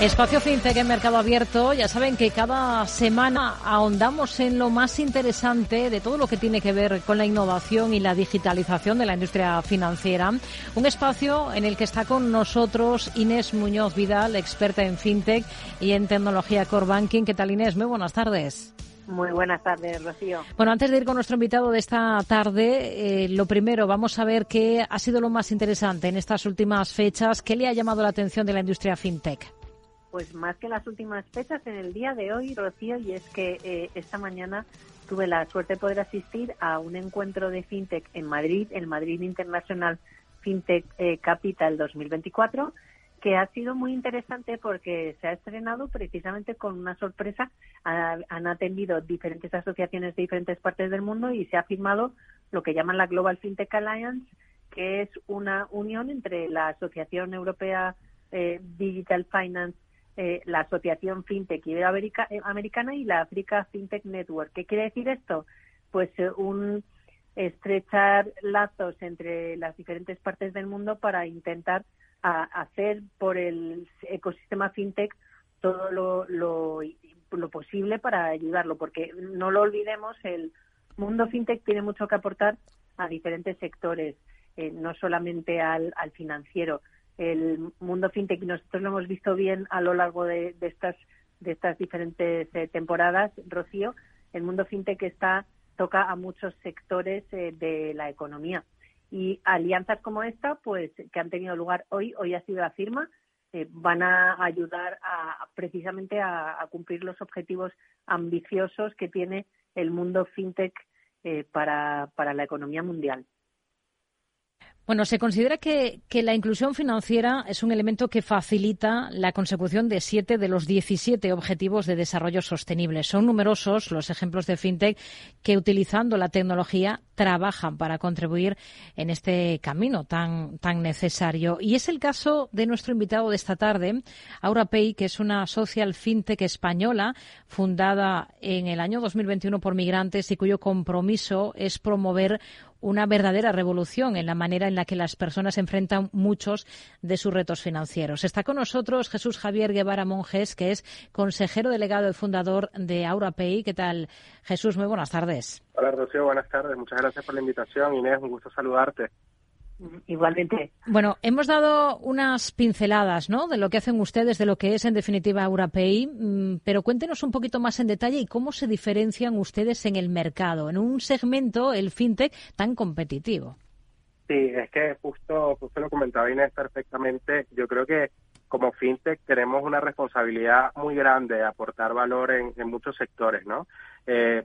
Espacio FinTech en Mercado Abierto. Ya saben que cada semana ahondamos en lo más interesante de todo lo que tiene que ver con la innovación y la digitalización de la industria financiera. Un espacio en el que está con nosotros Inés Muñoz Vidal, experta en FinTech y en tecnología Core Banking. ¿Qué tal Inés? Muy buenas tardes. Muy buenas tardes, Rocío. Bueno, antes de ir con nuestro invitado de esta tarde, eh, lo primero, vamos a ver qué ha sido lo más interesante en estas últimas fechas. ¿Qué le ha llamado la atención de la industria FinTech? Pues más que las últimas fechas, en el día de hoy, Rocío, y es que eh, esta mañana tuve la suerte de poder asistir a un encuentro de FinTech en Madrid, el Madrid International FinTech eh, Capital 2024, que ha sido muy interesante porque se ha estrenado precisamente con una sorpresa. han atendido diferentes asociaciones de diferentes partes del mundo y se ha firmado lo que llaman la Global FinTech Alliance, que es una unión entre la Asociación Europea eh, Digital Finance eh, la Asociación FinTech Iberoamericana y la África FinTech Network. ¿Qué quiere decir esto? Pues eh, un estrechar lazos entre las diferentes partes del mundo para intentar hacer por el ecosistema FinTech todo lo, lo, posible para ayudarlo, porque no lo olvidemos, el mundo FinTech tiene mucho que aportar a diferentes sectores, eh, no solamente al financiero el mundo fintech, nosotros lo hemos visto bien a lo largo de, estas de estas diferentes eh, temporadas, Rocío, el mundo fintech está toca a muchos sectores eh, de la economía y alianzas como esta, pues que han tenido lugar hoy, hoy ha sido la firma, eh, van a ayudar a, precisamente a, cumplir los objetivos ambiciosos que tiene el mundo fintech para, para la economía mundial. Bueno, se considera que, la inclusión financiera es un elemento que facilita la consecución de siete de los 17 objetivos de desarrollo sostenible. Son numerosos los ejemplos de fintech que, utilizando la tecnología, trabajan para contribuir en este camino tan, tan necesario. Y es el caso de nuestro invitado de esta tarde, AuraPay, que es una social fintech española fundada en el año 2021 por migrantes y cuyo compromiso es promover una verdadera revolución en la manera en la que las personas enfrentan muchos de sus retos financieros. Está con nosotros Jesús Javier Guevara Monjes, que es consejero delegado y fundador de AuraPay. ¿Qué tal, Jesús? Muy buenas tardes. Hola, Rocío. Buenas tardes. Muchas gracias por la invitación. Inés, un gusto saludarte. Igualmente. Bueno, hemos dado unas pinceladas, ¿no? De lo que hacen ustedes, de lo que es en definitiva Europay, mm, pero cuéntenos un poquito más en detalle y cómo se diferencian ustedes en el mercado, en un segmento, el fintech, tan competitivo. Sí, es que justo, justo lo comentaba Inés perfectamente. Yo creo que como fintech tenemos una responsabilidad muy grande de aportar valor en, en muchos sectores, ¿no? Eh,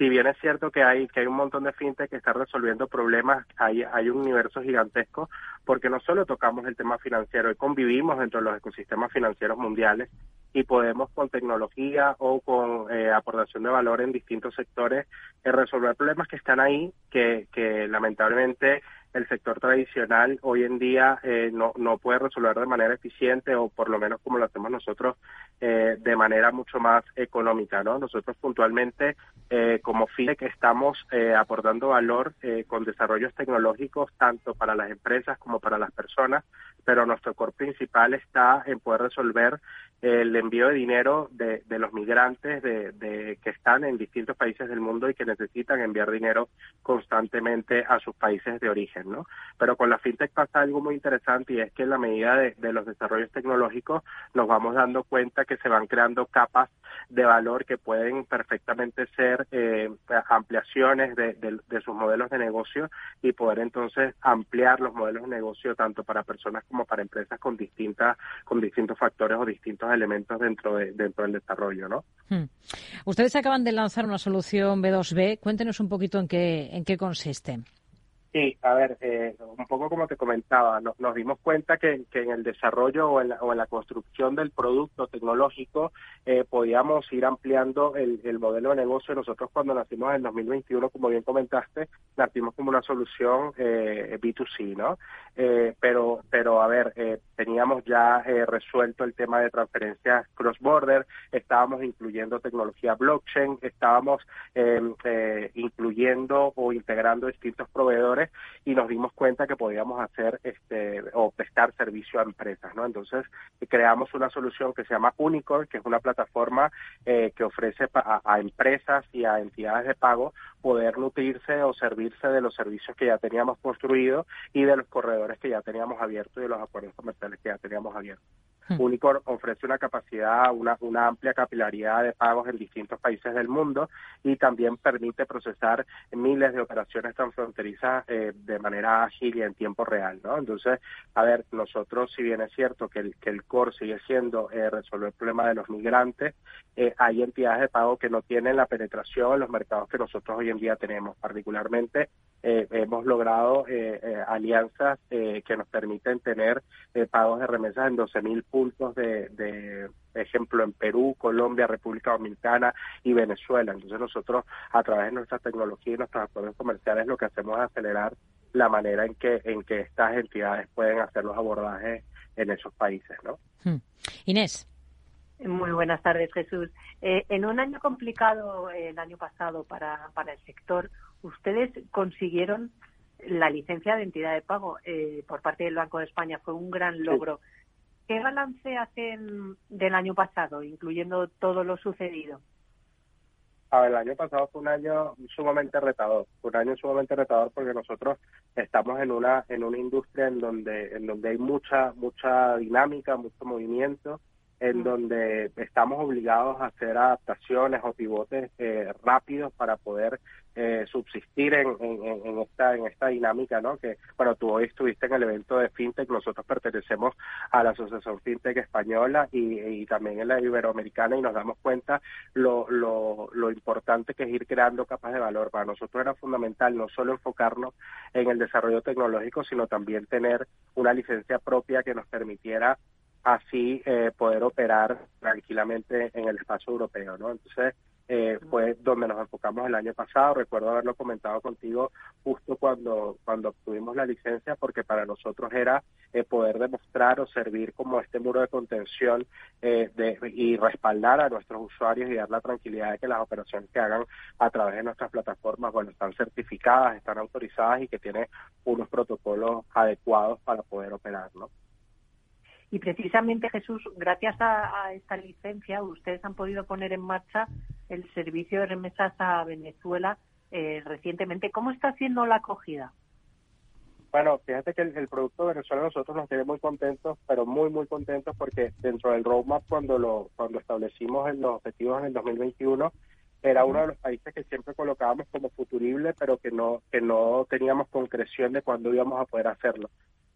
si bien es cierto que hay que hay un montón de fintech que están resolviendo problemas, hay, hay un universo gigantesco, porque no solo tocamos el tema financiero, y convivimos dentro de los ecosistemas financieros mundiales y podemos con tecnología o con eh, aportación de valor en distintos sectores eh, resolver problemas que están ahí, que, que lamentablemente el sector tradicional hoy en día eh, no, no puede resolver de manera eficiente o por lo menos como lo hacemos nosotros eh, de manera mucho más económica. ¿no? Nosotros puntualmente eh, como FIDEC estamos eh, aportando valor eh, con desarrollos tecnológicos tanto para las empresas como para las personas, pero nuestro core principal está en poder resolver el envío de dinero de, de los migrantes de, de, que están en distintos países del mundo y que necesitan enviar dinero constantemente a sus países de origen, ¿no? Pero con la fintech pasa algo muy interesante y es que en la medida de, los desarrollos tecnológicos nos vamos dando cuenta que se van creando capas de valor que pueden perfectamente ser eh, ampliaciones de, de, sus modelos de negocio y poder entonces ampliar los modelos de negocio tanto para personas como para empresas con distintas con distintos factores o distintos elementos dentro de, dentro del desarrollo, ¿no? Hmm. Ustedes acaban de lanzar una solución B2B. Cuéntenos un poquito en qué en qué consiste. Sí, a ver, eh, un poco como te comentaba, nos dimos cuenta que, en el desarrollo o en, la, construcción del producto tecnológico eh, podíamos ir ampliando el, modelo de negocio. Nosotros cuando nacimos en 2021, como bien comentaste, nacimos como una solución eh, B2C, ¿no? pero, pero a ver, teníamos ya eh, resuelto el tema de transferencias cross-border, estábamos incluyendo tecnología blockchain, estábamos em, eh, incluyendo o integrando distintos proveedores y nos dimos cuenta que podíamos hacer este o prestar servicio a empresas, ¿no? Entonces creamos una solución que se llama Unicorn, que es una plataforma eh, que ofrece a empresas y a entidades de pago poder nutrirse o servirse de los servicios que ya teníamos construidos y de los corredores que ya teníamos abiertos y de los acuerdos comerciales que ya teníamos abiertos. Unicorn ofrece una capacidad, una, amplia capilaridad de pagos en distintos países del mundo y también permite procesar miles de operaciones transfronterizas eh, de manera ágil y en tiempo real, ¿no? Entonces, a ver, nosotros, si bien es cierto que el, que core sigue siendo eh, resolver el problema de los migrantes, eh, hay entidades de pago que no tienen la penetración en los mercados que nosotros hoy en día tenemos, particularmente eh, hemos logrado eh, eh, alianzas que nos permiten tener pagos de remesas en 12.000 puntos de, de, ejemplo, en Perú, Colombia, República Dominicana y Venezuela. Entonces nosotros, a través de nuestra tecnología y nuestros acuerdos comerciales, lo que hacemos es acelerar la manera en que, en que estas entidades pueden hacer los abordajes en esos países, ¿no? Hmm. Inés. Muy buenas tardes, Jesús. en un año complicado el año pasado para, para el sector, ustedes consiguieron la licencia de entidad de pago eh, por parte del Banco de España. Fue un gran logro. ¿Qué balance hacen del año pasado, incluyendo todo lo sucedido? A ver, el año pasado fue un año sumamente retador, un año sumamente retador porque nosotros estamos en una en una industria en donde en donde hay mucha mucha dinámica, mucho movimiento en donde estamos obligados a hacer adaptaciones o pivotes eh, rápidos para poder eh, subsistir en, en, esta en esta dinámica, ¿no? Que bueno, tú hoy estuviste en el evento de fintech, nosotros pertenecemos a la Asociación Fintech Española y, también en la Iberoamericana y nos damos cuenta lo, lo, lo importante que es ir creando capas de valor. Para nosotros era fundamental no solo enfocarnos en el desarrollo tecnológico, sino también tener una licencia propia que nos permitiera así eh, poder operar tranquilamente en el espacio europeo, ¿no? Entonces, eh, fue donde nos enfocamos el año pasado. Recuerdo haberlo comentado contigo justo cuando, cuando obtuvimos la licencia, porque para nosotros era eh, poder demostrar o servir como este muro de contención eh, de, y respaldar a nuestros usuarios y dar la tranquilidad de que las operaciones que hagan a través de nuestras plataformas, bueno, están certificadas, están autorizadas y que tienen unos protocolos adecuados para poder operar, ¿no? Y precisamente, Jesús, gracias a, esta licencia, ustedes han podido poner en marcha el servicio de remesas a Venezuela eh, recientemente. ¿Cómo está haciendo la acogida? Bueno, fíjate que el, producto de Venezuela nosotros nos tiene muy contentos, pero muy, muy contentos porque dentro del roadmap, cuando lo cuando establecimos en los objetivos en el 2021, era uno de los países que siempre colocábamos como futurible, pero que no que no teníamos concreción de cuándo íbamos a poder hacerlo.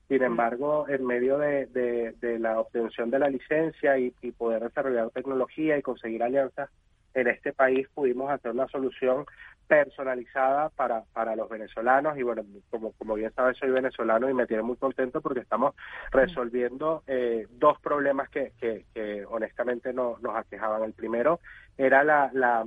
Sin embargo, en medio de, de, la obtención de la licencia y, poder desarrollar tecnología y conseguir alianzas en este país, pudimos hacer una solución personalizada para, para los venezolanos y bueno, como, como bien sabes, soy venezolano y me tiene muy contento porque estamos resolviendo eh, dos problemas que, que, que honestamente no, nos aquejaban. El primero era la, la,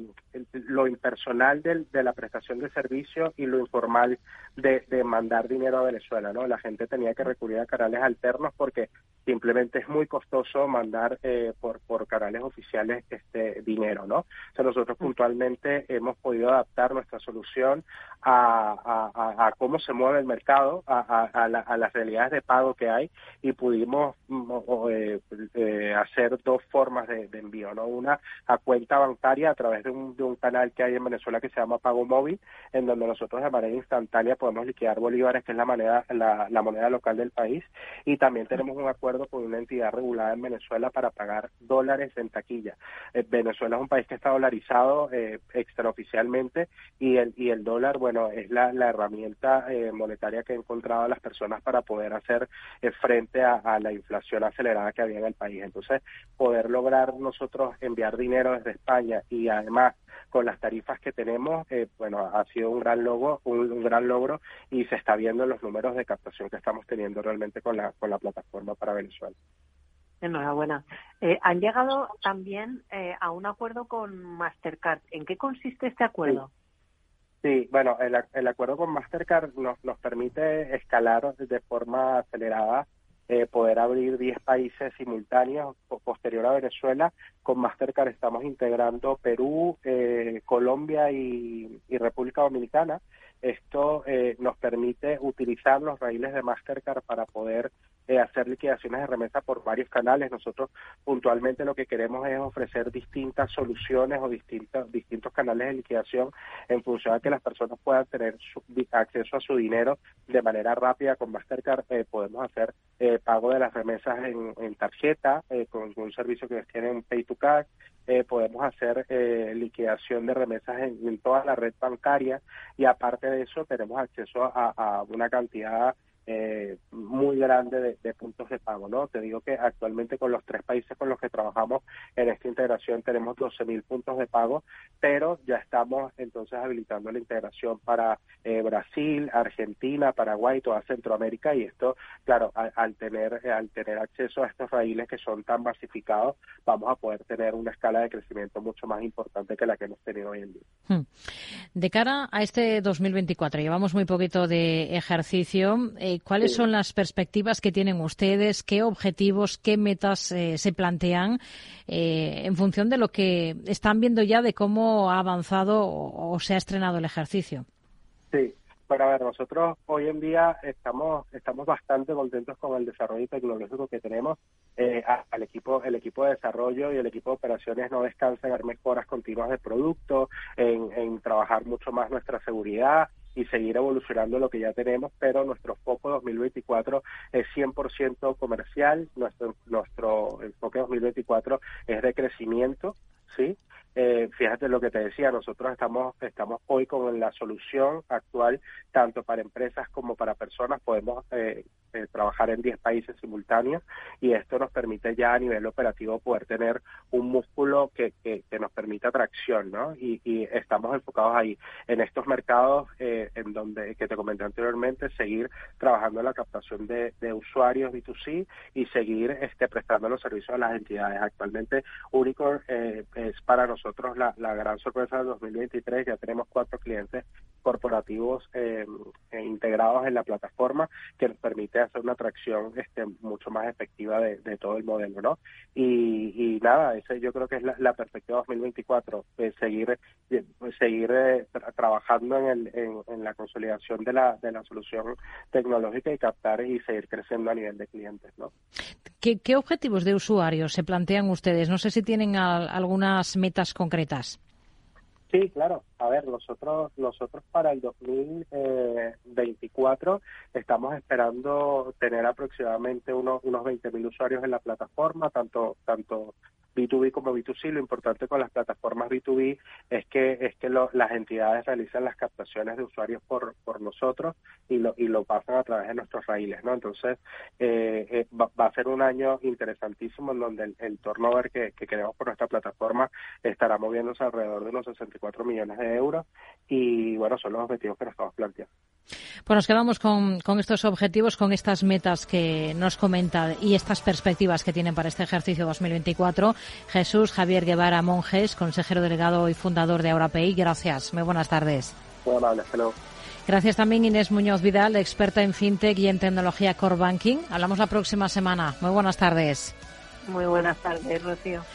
lo impersonal de la prestación de servicio y lo informal de, de, mandar dinero a Venezuela, ¿no? La gente tenía que recurrir a canales alternos porque simplemente es muy costoso mandar eh, por, por canales oficiales este dinero, ¿no? O sea, nosotros puntualmente hemos podido adaptar nuestra solución a, a, a cómo se mueve el mercado, a, a, las realidades de pago que hay y pudimos mm, eh, eh, hacer dos formas de, de envío, ¿no? Una a cuenta bancaria a través de un, de un canal que hay en Venezuela que se llama Pago Móvil, en donde nosotros de manera instantánea podemos liquidar bolívares, que es la moneda, la, la moneda local del país, y también tenemos un acuerdo con una entidad regulada en Venezuela para pagar dólares en taquilla. Eh, Venezuela es un país que está dolarizado eh, extraoficialmente y el, y el dólar, bueno, es la, la herramienta eh, monetaria que han encontrado las personas para poder hacer eh, frente a, a la inflación acelerada que había en el país. Entonces, poder lograr nosotros enviar dinero desde España y además con las tarifas que tenemos, eh, bueno, ha sido un gran logro, un, gran logro y se está viendo en los números de captación que estamos teniendo realmente con la con la plataforma para Venezuela. Enhorabuena. Eh, han llegado también eh, a un acuerdo con Mastercard. ¿En qué consiste este acuerdo? Sí, bueno, el, el acuerdo con Mastercard nos, nos permite escalar de forma acelerada eh, poder abrir 10 países simultáneos posterior a Venezuela. Con Mastercard estamos integrando Perú, eh, Colombia y, República Dominicana. Esto eh, nos permite utilizar los raíles de Mastercard para poder hacer liquidaciones de remesa por varios canales. Nosotros puntualmente lo que queremos es ofrecer distintas soluciones o distintos, distintos canales de liquidación en función de que las personas puedan tener acceso a su dinero de manera rápida. Con Mastercard podemos hacer pago de las remesas en, tarjeta, eh, con un servicio que tienen Pay to Cash, eh, podemos hacer eh, liquidación de remesas en, toda la red bancaria y aparte de eso tenemos acceso a una cantidad eh, muy grande de, puntos de pago, ¿no? Te digo que actualmente con los tres países con los que trabajamos en esta integración tenemos 12.000 puntos de pago, pero ya estamos entonces habilitando la integración para eh, Brasil, Argentina, Paraguay, toda Centroamérica y esto, claro, al, tener eh, al tener acceso a estos raíles que son tan masificados, vamos a poder tener una escala de crecimiento mucho más importante que la que hemos tenido hoy en día. Hmm. De cara a este 2024, llevamos muy poquito de ejercicio. ¿Cuáles son las perspectivas que tienen ustedes? ¿Qué objetivos, qué metas eh, se plantean eh, en función de lo que están viendo ya de cómo ha avanzado o, se ha estrenado el ejercicio? Sí, bueno, a ver, nosotros hoy en día estamos estamos bastante contentos con el desarrollo tecnológico que tenemos. Eh, al equipo el equipo de desarrollo y el equipo de operaciones no descansan en mejoras continuas de producto, en, en trabajar mucho más nuestra seguridad, y seguir evolucionando lo que ya tenemos, pero nuestro foco 2024 es 100% comercial, nuestro, nuestro enfoque 2024 es de crecimiento, ¿sí? Eh, fíjate lo que te decía, nosotros estamos, estamos hoy con la solución actual, tanto para empresas como para personas, podemos eh, eh, trabajar en 10 países simultáneos y esto nos permite ya a nivel operativo poder tener un músculo que, que, nos permita tracción, ¿no? Y, estamos enfocados ahí en estos mercados en donde, que te comenté anteriormente, seguir trabajando en la captación de, usuarios B2C y seguir este, prestando los servicios a las entidades. Actualmente, Unicorn es para nosotros nosotros la, la gran sorpresa del 2023, ya tenemos cuatro clientes corporativos eh, eh, integrados en la plataforma que nos permite hacer una atracción este, mucho más efectiva de, todo el modelo, ¿no? Y, nada, ese yo creo que es la, perspectiva 2024, seguir seguir eh, trabajando en, el, en, la consolidación de la, de la solución tecnológica y captar y seguir creciendo a nivel de clientes, ¿no? ¿Qué, qué objetivos de usuarios se plantean ustedes? No sé si tienen algunas metas concretas. Sí, claro. A ver, nosotros nosotros para el 2024 estamos esperando tener aproximadamente unos unos 20.000 usuarios en la plataforma, tanto tanto B2B como B2C. Lo importante con las plataformas B2B es que es que las entidades realizan las captaciones de usuarios por, por nosotros y lo, y lo pasan a través de nuestros raíles, ¿no? Entonces, eh, eh, va, a ser un año interesantísimo en donde el, turnover que, que queremos por nuestra plataforma estará moviéndose alrededor de unos 64 millones de euros y, bueno, son los objetivos que nos estamos planteando. Pues nos quedamos con, con estos objetivos, con estas metas que nos comenta y estas perspectivas que tienen para este ejercicio 2024. Jesús Javier Guevara Monjes, consejero delegado y fundador de AuraPay. Gracias. Muy buenas tardes. Muy amable. Gracias también Inés Muñoz Vidal, experta en fintech y en tecnología core banking. Hablamos la próxima semana. Muy buenas tardes. Muy buenas tardes, Rocío.